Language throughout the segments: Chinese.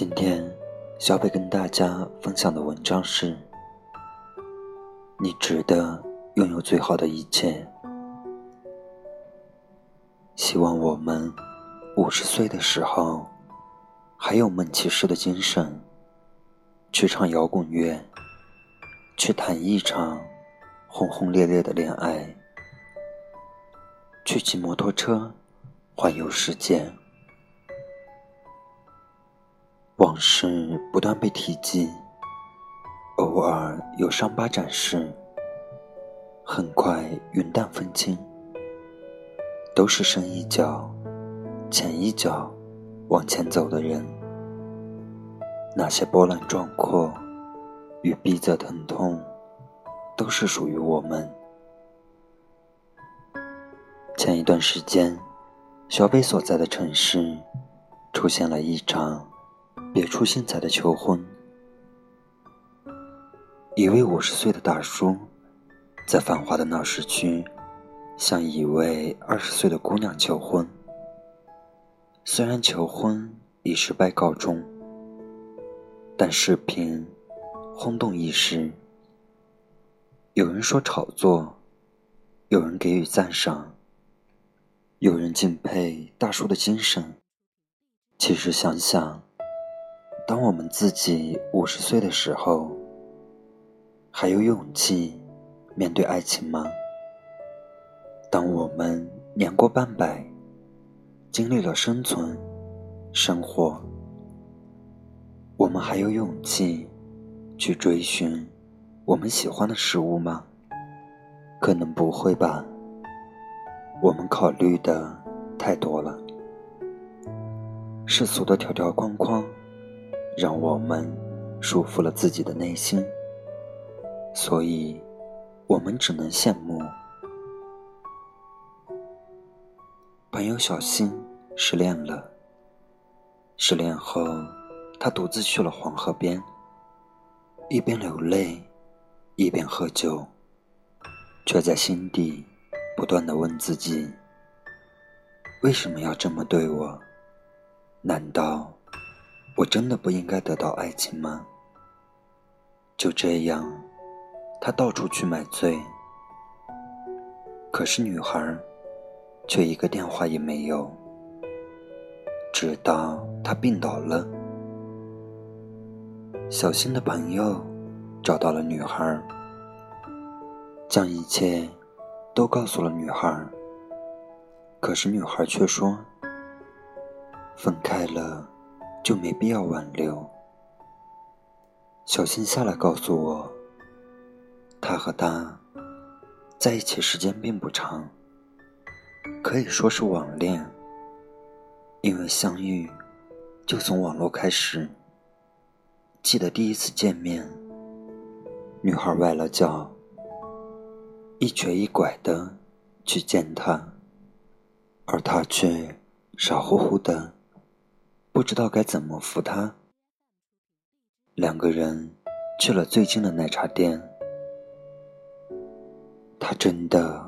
今天，小北跟大家分享的文章是：你值得拥有最好的一切。希望我们五十岁的时候，还有梦骑士的精神，去唱摇滚乐，去谈一场轰轰烈烈的恋爱，去骑摩托车环游世界。往事不断被提及，偶尔有伤疤展示，很快云淡风轻。都是深一脚，浅一脚往前走的人。那些波澜壮阔与逼仄疼痛，都是属于我们。前一段时间，小北所在的城市出现了一场。别出心裁的求婚。一位五十岁的大叔，在繁华的闹市区，向一位二十岁的姑娘求婚。虽然求婚以失败告终，但视频轰动一时。有人说炒作，有人给予赞赏，有人敬佩大叔的精神。其实想想。当我们自己五十岁的时候，还有勇气面对爱情吗？当我们年过半百，经历了生存、生活，我们还有勇气去追寻我们喜欢的事物吗？可能不会吧。我们考虑的太多了，世俗的条条框框。让我们束缚了自己的内心，所以，我们只能羡慕。朋友小新失恋了。失恋后，他独自去了黄河边，一边流泪，一边喝酒，却在心底不断的问自己：为什么要这么对我？难道？我真的不应该得到爱情吗？就这样，他到处去买醉，可是女孩却一个电话也没有。直到他病倒了，小新的朋友找到了女孩，将一切都告诉了女孩。可是女孩却说：“分开了。”就没必要挽留。小新下来告诉我，他和他在一起时间并不长，可以说是网恋。因为相遇就从网络开始。记得第一次见面，女孩崴了脚，一瘸一拐的去见他，而他却傻乎乎的。不知道该怎么扶他。两个人去了最近的奶茶店。他真的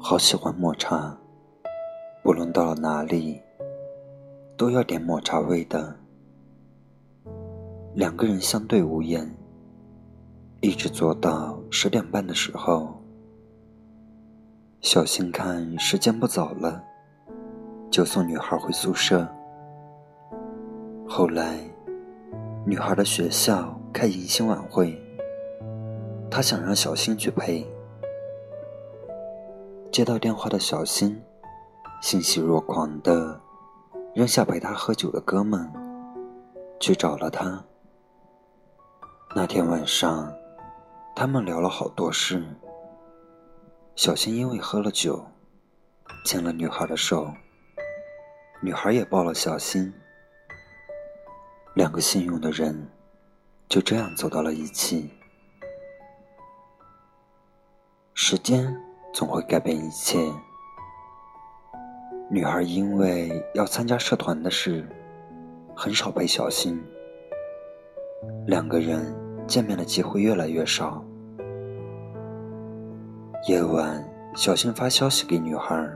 好喜欢抹茶，不论到了哪里，都要点抹茶味的。两个人相对无言，一直坐到十点半的时候。小新看时间不早了，就送女孩回宿舍。后来，女孩的学校开迎新晚会，他想让小新去陪。接到电话的小新，欣喜若狂的扔下陪他喝酒的哥们，去找了他。那天晚上，他们聊了好多事。小新因为喝了酒，牵了女孩的手，女孩也抱了小新。两个信用的人就这样走到了一起。时间总会改变一切。女孩因为要参加社团的事，很少陪小新。两个人见面的机会越来越少。夜晚，小新发消息给女孩，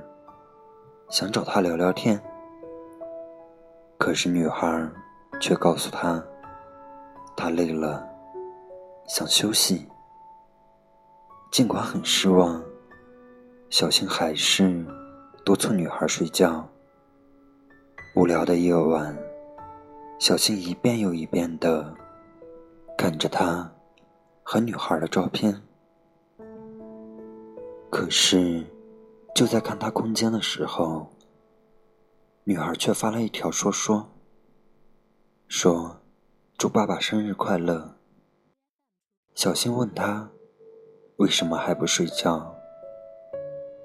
想找她聊聊天。可是女孩却告诉他，她累了，想休息。尽管很失望，小新还是督促女孩睡觉。无聊的夜晚，小新一遍又一遍的看着她和女孩的照片。可是，就在看他空间的时候，女孩却发了一条说说，说：“祝爸爸生日快乐。”小新问他。为什么还不睡觉？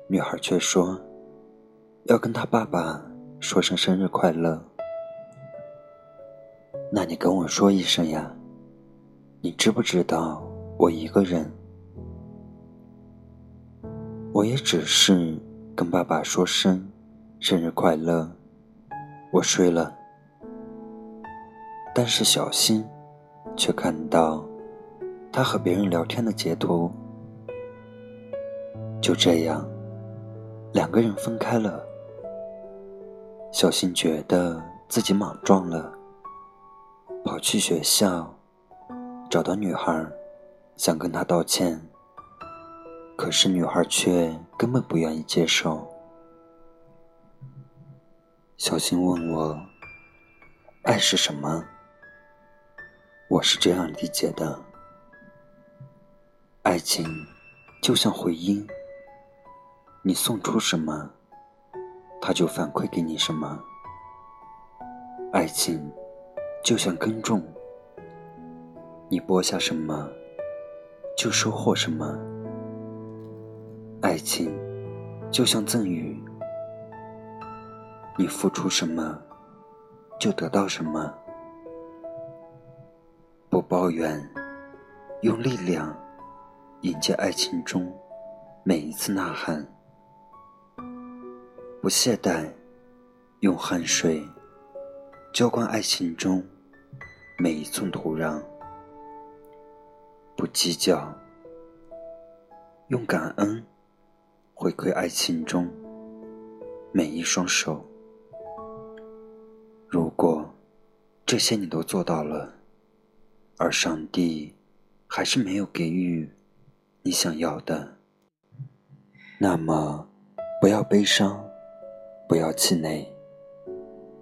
女孩却说：“要跟他爸爸说声生日快乐。”那你跟我说一声呀？你知不知道我一个人？我也只是跟爸爸说声生日快乐。我睡了，但是小新却看到他和别人聊天的截图。就这样，两个人分开了。小新觉得自己莽撞了，跑去学校，找到女孩，想跟她道歉。可是女孩却根本不愿意接受。小新问我：“爱是什么？”我是这样理解的：爱情就像回音。你送出什么，他就反馈给你什么。爱情就像耕种，你播下什么，就收获什么。爱情就像赠予，你付出什么，就得到什么。不抱怨，用力量迎接爱情中每一次呐喊。不懈怠，用汗水浇灌爱情中每一寸土壤；不计较，用感恩回馈爱情中每一双手。如果这些你都做到了，而上帝还是没有给予你想要的，那么不要悲伤。不要气馁，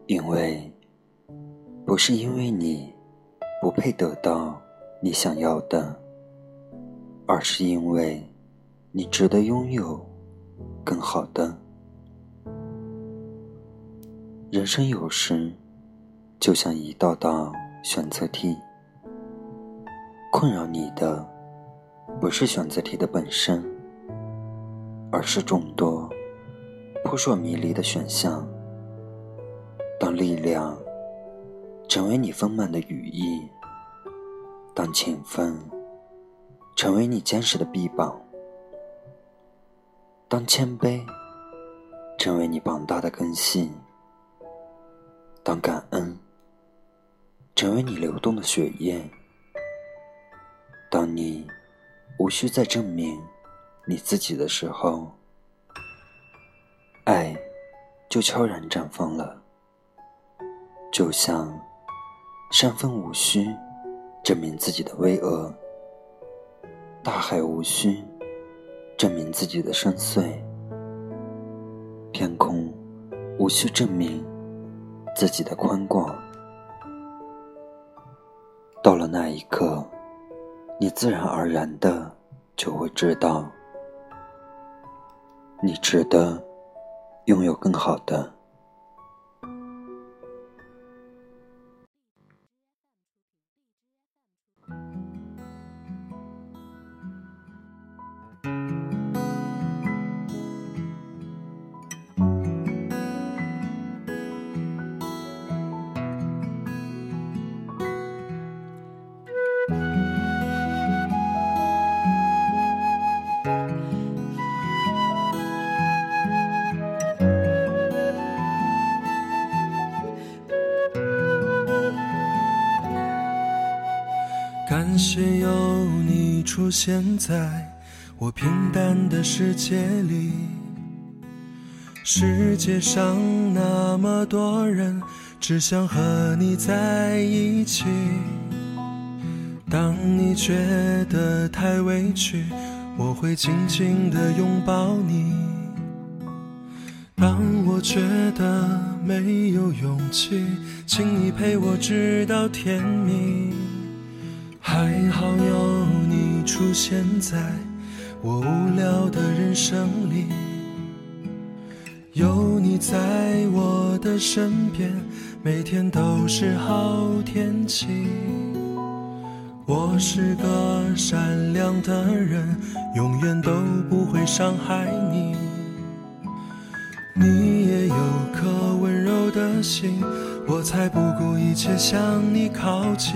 因为不是因为你不配得到你想要的，而是因为你值得拥有更好的。人生有时就像一道道选择题，困扰你的不是选择题的本身，而是众多。扑朔迷离的选项。当力量成为你丰满的羽翼，当勤奋成为你坚实的臂膀，当谦卑成为你庞大的根系，当感恩成为你流动的血液，当你无需再证明你自己的时候。爱，就悄然绽放了。就像山峰无需证明自己的巍峨，大海无需证明自己的深邃，天空无需证明自己的宽广。到了那一刻，你自然而然的就会知道，你值得。拥有更好的。出现在我平淡的世界里。世界上那么多人，只想和你在一起。当你觉得太委屈，我会紧紧地拥抱你。当我觉得没有勇气，请你陪我直到天明。还好有出现在我无聊的人生里，有你在我的身边，每天都是好天气。我是个善良的人，永远都不会伤害你。你也有颗温柔的心，我才不顾一切向你靠近。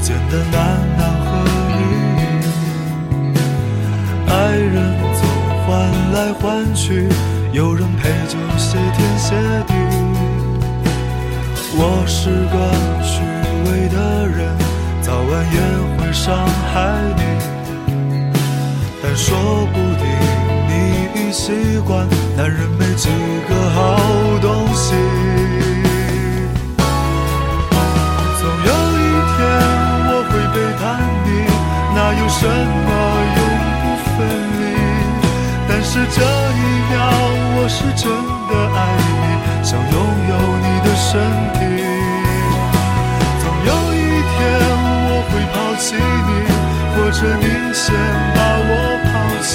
间的难难和易，爱人总换来换去，有人陪就谢天谢地。我是个虚伪的人，早晚也会伤害你，但说不定你已习惯，男人没几个好东西。什么永不分离？但是这一秒，我是真的爱你，想拥有你的身体。总有一天我会抛弃你，或者你先把我抛弃。